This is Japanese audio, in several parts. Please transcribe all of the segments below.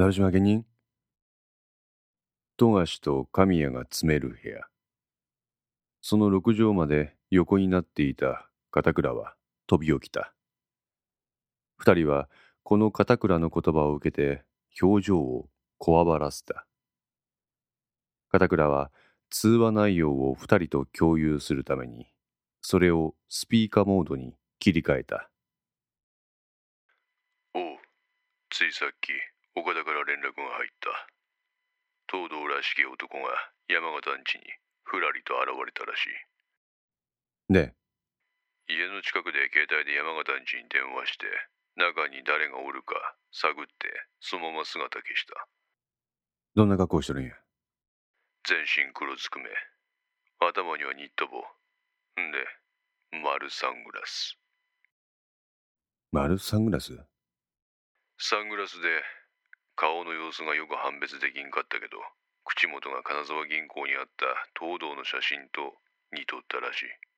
成島家人富樫と神谷が詰める部屋。その六畳まで横になっていた片倉は飛び起きた。二人はこの片倉の言葉を受けて表情をこわばらせた。片倉は通話内容を二人と共有するために、それをスピーカーモードに切り替えた。おう、ついさっき岡田から連絡が入った。東堂らしき男が山形ん家にふらりと現れたらしい。で、家の近くで携帯で山形ん家に電話して、中に誰がおるか探ってそのまま姿消した。どんな格好してるんや？全身黒ずくめ。頭にはニット帽。んで、丸サングラス。丸サングラス？サングラスで顔の様子がよく判別できんかったけど口元が金沢銀行にあった東堂の写真と似とったらしい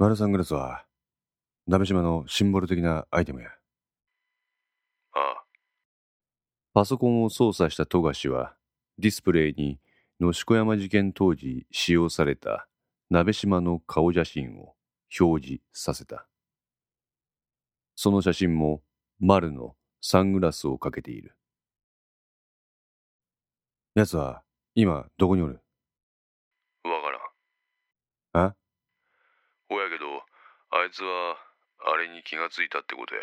丸サングラスは、鍋島のシンボル的なアイテムや。ああパソコンを操作した富樫は、ディスプレイに野子山事件当時使用された鍋島の顔写真を表示させた。その写真も丸のサングラスをかけている。奴は今どこにおる？わからん。あ？ほやけどあいつはあれに気がついたってことや。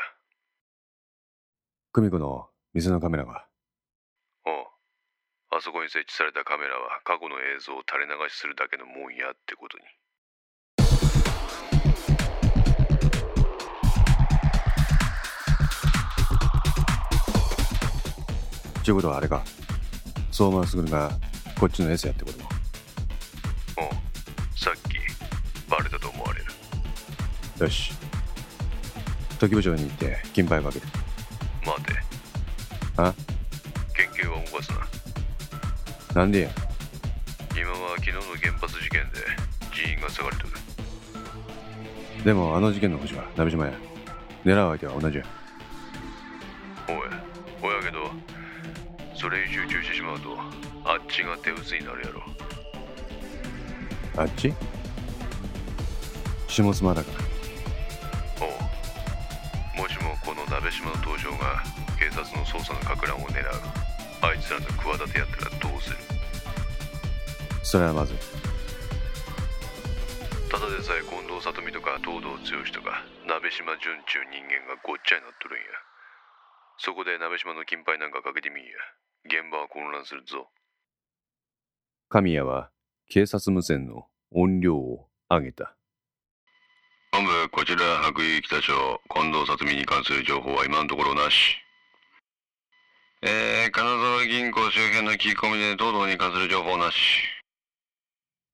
久美子の店のカメラが。おうあそこに設置されたカメラは過去の映像を垂れ流しするだけのもんやってことにちゅうことはあれか。相馬卓がこっちの S やってことも。おうさっきバレたと思われるよし。時部長に行って金牌をかける。待てあ？県警は動かすななんでや？今は昨日の原発事件で人員が下がりとるでもあの事件の星は鍋島や。狙う相手は同じや。おいそれに集中してしまうとあっちが手薄になるやろ。あっち？下妻だから。おう。もしもこの鍋島の登場が警察の捜査のか乱を狙う。あいつらの企てやったらどうする？それはまずい。ただでさえ近藤里美とか東堂剛とか鍋島純ちゅう人間がごっちゃになっとるんや。そこで鍋島の金牌なんかかけてみんや現場は混乱するぞ神谷は警察無線の音量を上げた。本部こちら白衣北署近藤里美に関する情報は今のところなしえー、金沢銀行周辺の聞き込みで東堂に関する情報なし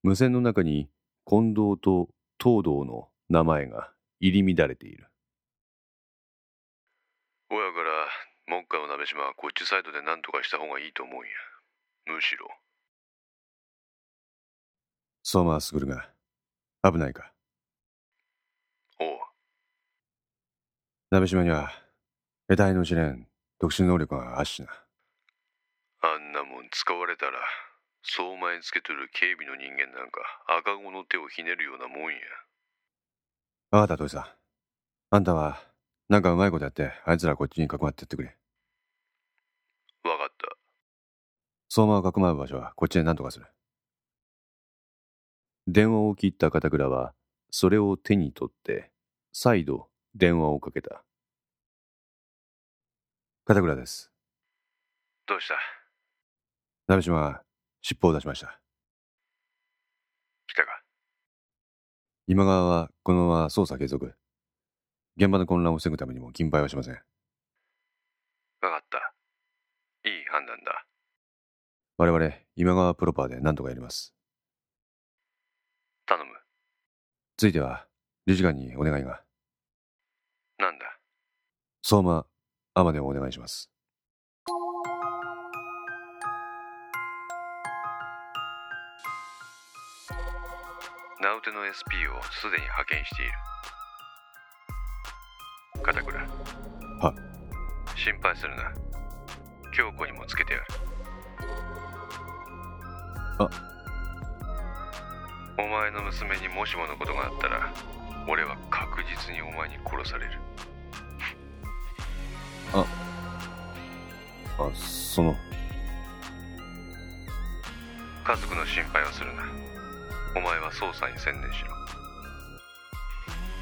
無線の中に近藤と東堂の名前が入り乱れている。ほやから目下の鍋島はこっちサイドで何とかした方がいいと思うんやむしろ相馬卓が危ないか。おう鍋島には得体の知れん特殊能力があっしな。あんなもん使われたら相馬につけとる警備の人間なんか赤子の手をひねるようなもんやわかった、土井さん。あんたは、なんかうまいことやって、あいつらこっちにかくまってってくれ。わかった相馬をかくまう場所はこっちで何とかする。電話を切った片倉は、それを手に取って、再度電話をかけた。片倉です。どうした？鍋島は尻尾を出しました。来たか？今川はこのまま捜査継続。現場の混乱を防ぐためにも金牌はしません。わかったいい判断だ我々、今川プロパーで何とかやります。頼むついては、理事官にお願いが。なんだ？相馬、天でお願いします。名うての SP をすでに派遣している心配するな。京子にもつけてやる。あ。お前の娘にもしものことがあったら俺は確実にお前に殺される。あその。家族の心配をするな。お前は捜査に専念しろ。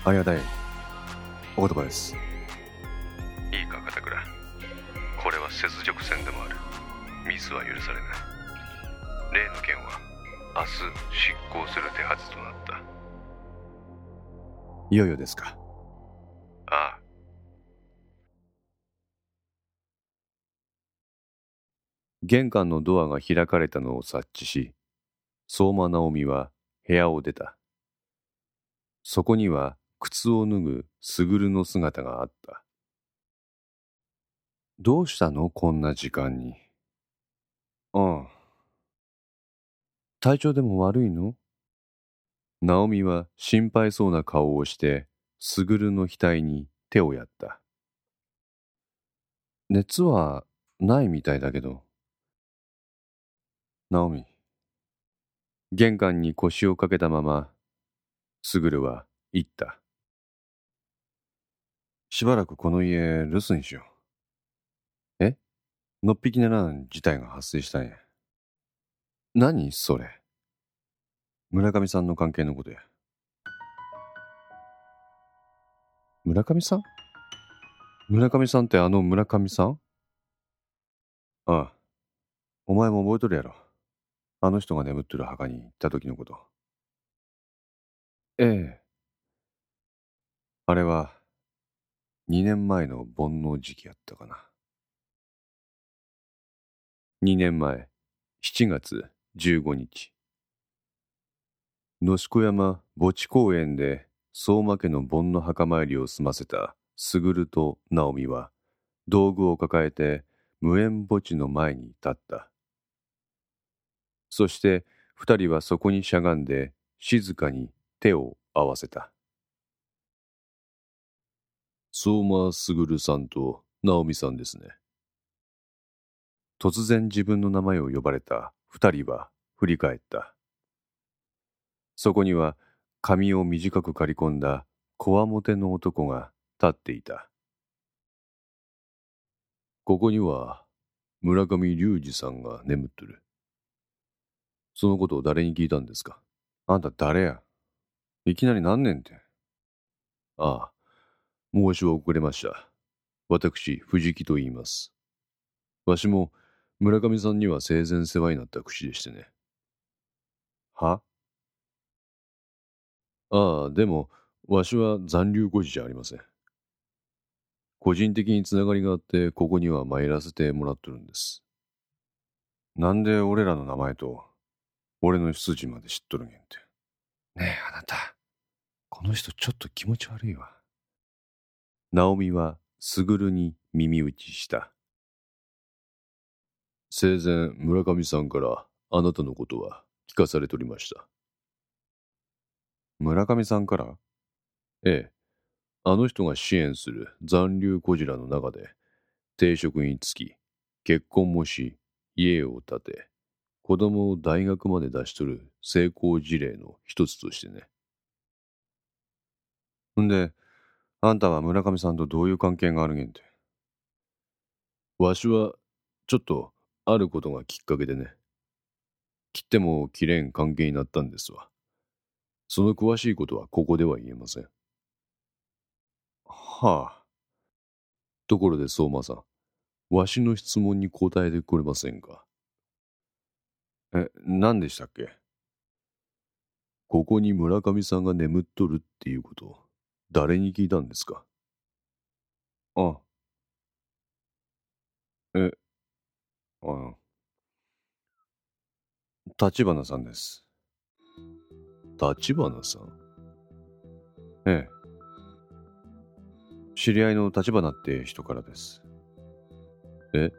ありがたいお言葉です雪辱戦でもある。ミスは許されない。例の件は明日執行する手はずとなった。いよいよですか。ああ。玄関のドアが開かれたのを察知し相馬直美は部屋を出た。そこには靴を脱ぐ卓の姿があったどうしたの？こんな時間にうん体調でも悪いの？直美は心配そうな顔をして卓の額に手をやった熱はないみたいだけどナオミ。玄関に腰をかけたまま、スグルは言った。しばらくこの家留守にしよう。のっぴきならん事態が発生したんや。何それ？村上さんの関係のことや。村上さん？村上さんってあの村上さん？ああ。お前も覚えとるやろ。あの人が眠ってる墓に行った時のこと。ええ。あれは、2年前の煩悩時期やったかな。2年前、7月15日。野子山墓地公園で相馬家の盆の墓参りを済ませた卓と直美は道具を抱えて無縁墓地の前に立った。そして二人はそこにしゃがんで静かに手を合わせた。相馬卓さんと直美さんですね。突然自分の名前を呼ばれた二人は振り返った。そこには髪を短く刈り込んだこわもての男が立っていた。ここには村上隆二さんが眠ってる。そのことを誰に聞いたんですか？あんた誰や？いきなり何年って。ああ、申し遅れました。私、藤木と言います。わしも村上さんには生前世話になった口でしてね。は？ああ、でも、わしは残留孤児じゃありません。個人的につながりがあって、ここには参らせてもらっとるんです。なんで俺らの名前と俺の出自まで知っとるんやんて。ねえ、あなた。この人ちょっと気持ち悪いわ。ナオミはすぐるに耳打ちした。生前村上さんからあなたのことは聞かされとりました。村上さんから？ええ。あの人が支援する残留孤児らの中で定職につき結婚もし家を建て子供を大学まで出しとる成功事例の一つとしてね。んで、あんたは村上さんとどういう関係があるげんて？わしは、ちょっと、あることがきっかけでね。切っても切れん関係になったんですわ。その詳しいことはここでは言えません。はあ。ところで相馬さん、わしの質問に答えてくれませんか？え、何でしたっけ？ここに村上さんが眠っとるっていうこと、誰に聞いたんですか？あ。え、あの、立花さんです。立花さん？ええ。知り合いの立花って人からです。え？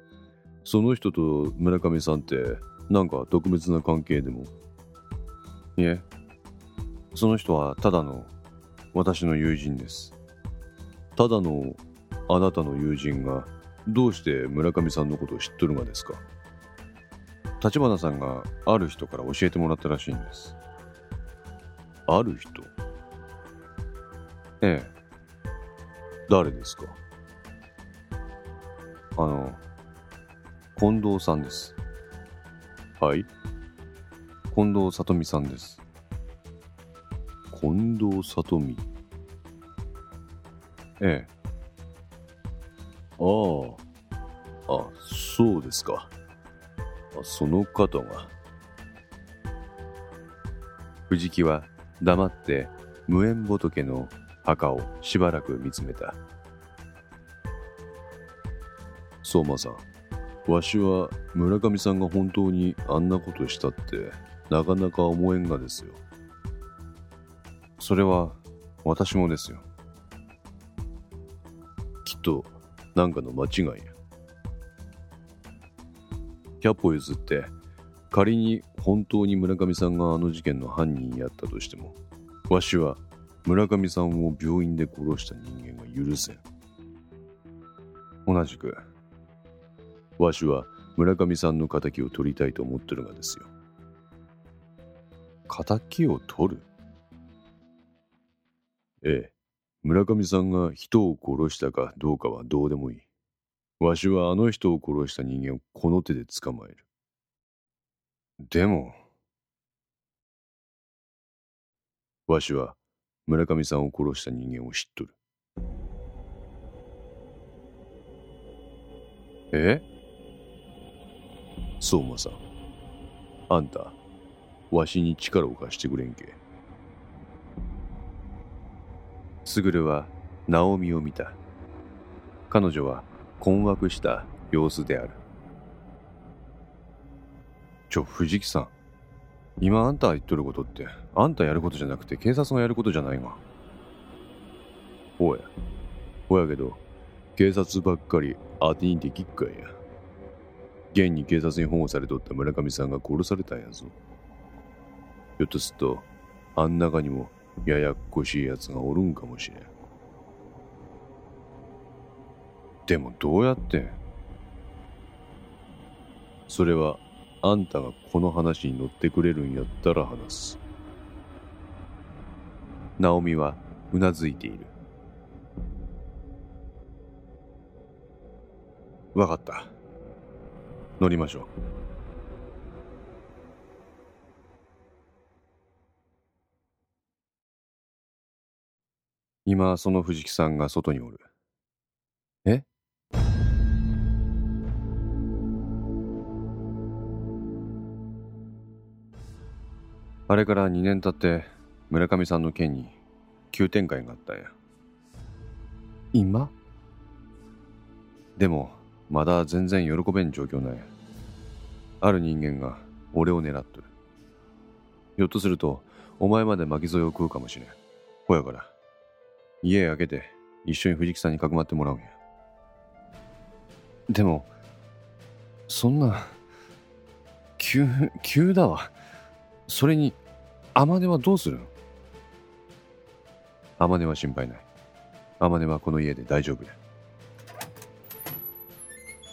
その人と村上さんってなんか特別な関係でも？いえその人はただの私の友人ですただのあなたの友人がどうして村上さんのことを知っとるがですか？立花さんがある人から教えてもらったらしいんです。ある人？ええ。誰ですか？あの、近藤さんです。はい近藤里美さんです。近藤里美。ええ。ああ。あ、そうですか。あその方が。藤木は黙って無縁仏の墓をしばらく見つめた。相馬さん、わしは村上さんが本当にあんなことしたってなかなか思えんがですよ。それは私もですよ。きっとなんかの間違いや。100歩譲って仮に本当に村上さんがあの事件の犯人やったとしてもわしは村上さんを病院で殺した人間が許せん。同じくわしは村上さんの仇を取りたいと思ってるがですよ。仇を取る？ええ。村上さんが人を殺したかどうかはどうでもいいわしはあの人を殺した人間をこの手で捕まえる。でも、わしは村上さんを殺した人間を知っとる。え？相馬さん。あんた、わしに力を貸してくれんけ。すぐるは、ナオミを見た。彼女は、困惑した様子である。ちょ、藤木さん。今あんた言っとることって、あんたやることじゃなくて警察がやることじゃないが。ほうや。ほやけど、警察ばっかり当てにできっかいや。現に警察に保護されとった村上さんが殺されたんやぞ。ひょっとすると、あん中にもややっこしい奴がおるんかもしれん。でもどうやって？それはあんたがこの話に乗ってくれるんやったら話す。ナオミはうなずいている。わかった。乗りましょう。今、その藤木さんが外におる。え？あれから2年経って村上さんの件に急展開があったんや。今？でも、まだ全然喜べん状況なんや。ある人間が俺を狙っとる。ひょっとすると、お前まで巻き添えを食うかもしれん。ほやから、家開けて一緒に藤木さんにかくまってもらうんや。でも、そんな、急、急だわ。それに、天音はどうするの？天音は心配ない。天音はこの家で大丈夫や。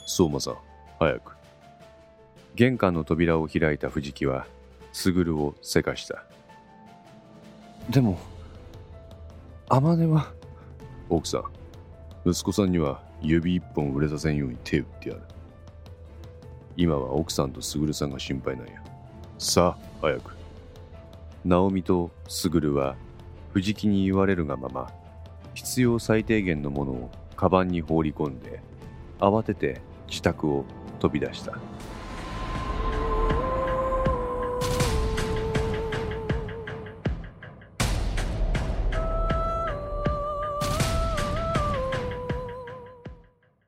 相馬さん、早く。玄関の扉を開いた藤木は、すぐるをせかした。でも、天音は、奥さん、息子さんには指一本売れさせんように手打ってやる。今は奥さんとすぐるさんが心配なんや。さあ、早く。直美と卓は藤木に言われるがまま必要最低限のものをカバンに放り込んで慌てて自宅を飛び出した